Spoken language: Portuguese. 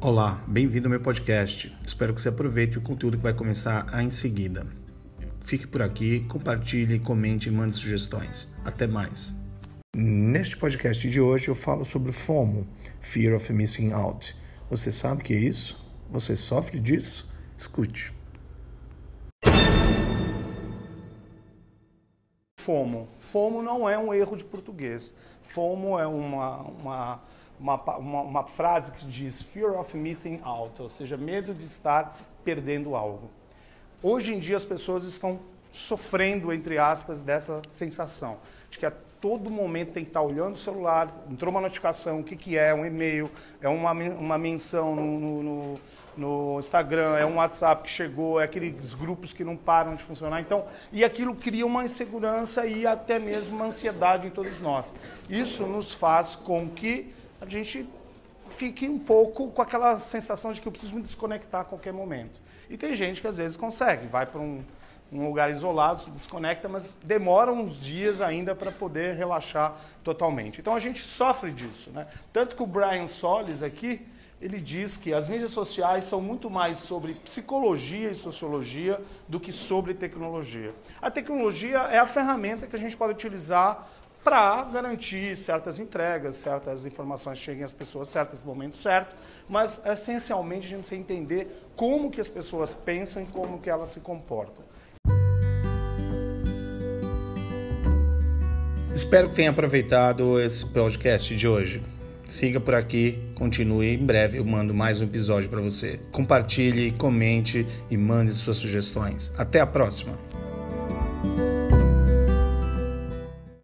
Olá, bem-vindo ao meu podcast. Espero que você aproveite o conteúdo que vai começar em seguida. Fique por aqui, compartilhe, comente e mande sugestões. Até mais. Neste podcast de hoje eu falo sobre FOMO, Fear of Missing Out. Você sabe o que é isso? Você sofre disso? Escute. FOMO. FOMO não é um erro de português. FOMO é uma, uma uma, uma, uma, frase que diz Fear of Missing Out, ou seja, medo de estar perdendo algo. Hoje em dia as pessoas estão sofrendo, entre aspas, dessa sensação de que a todo momento tem que estar olhando o celular, entrou uma notificação, o que, que é, um e-mail, é uma, uma menção no, no, no, no Instagram, é um WhatsApp que chegou, é aqueles grupos que não param de funcionar. Então, e aquilo cria uma insegurança e até mesmo uma ansiedade em todos nós. Isso nos faz com que a gente fique um pouco com aquela sensação de que eu preciso me desconectar a qualquer momento. E tem gente que às vezes consegue, vai para um, um, lugar isolado, se desconecta, mas demora uns dias ainda para poder relaxar totalmente. Então a gente sofre disso. Né? Tanto que o Brian Solis aqui, ele diz que as mídias sociais são muito mais sobre psicologia e sociologia do que sobre tecnologia. A tecnologia é a ferramenta que a gente pode utilizar para garantir certas entregas, certas informações cheguem às pessoas certas no momento certo, mas essencialmente a gente precisa entender como que as pessoas pensam e como que elas se comportam. Espero que tenha aproveitado esse podcast de hoje. Siga por aqui, continue. Em breve eu mando mais um episódio para você. Compartilhe, comente e mande suas sugestões. Até a próxima!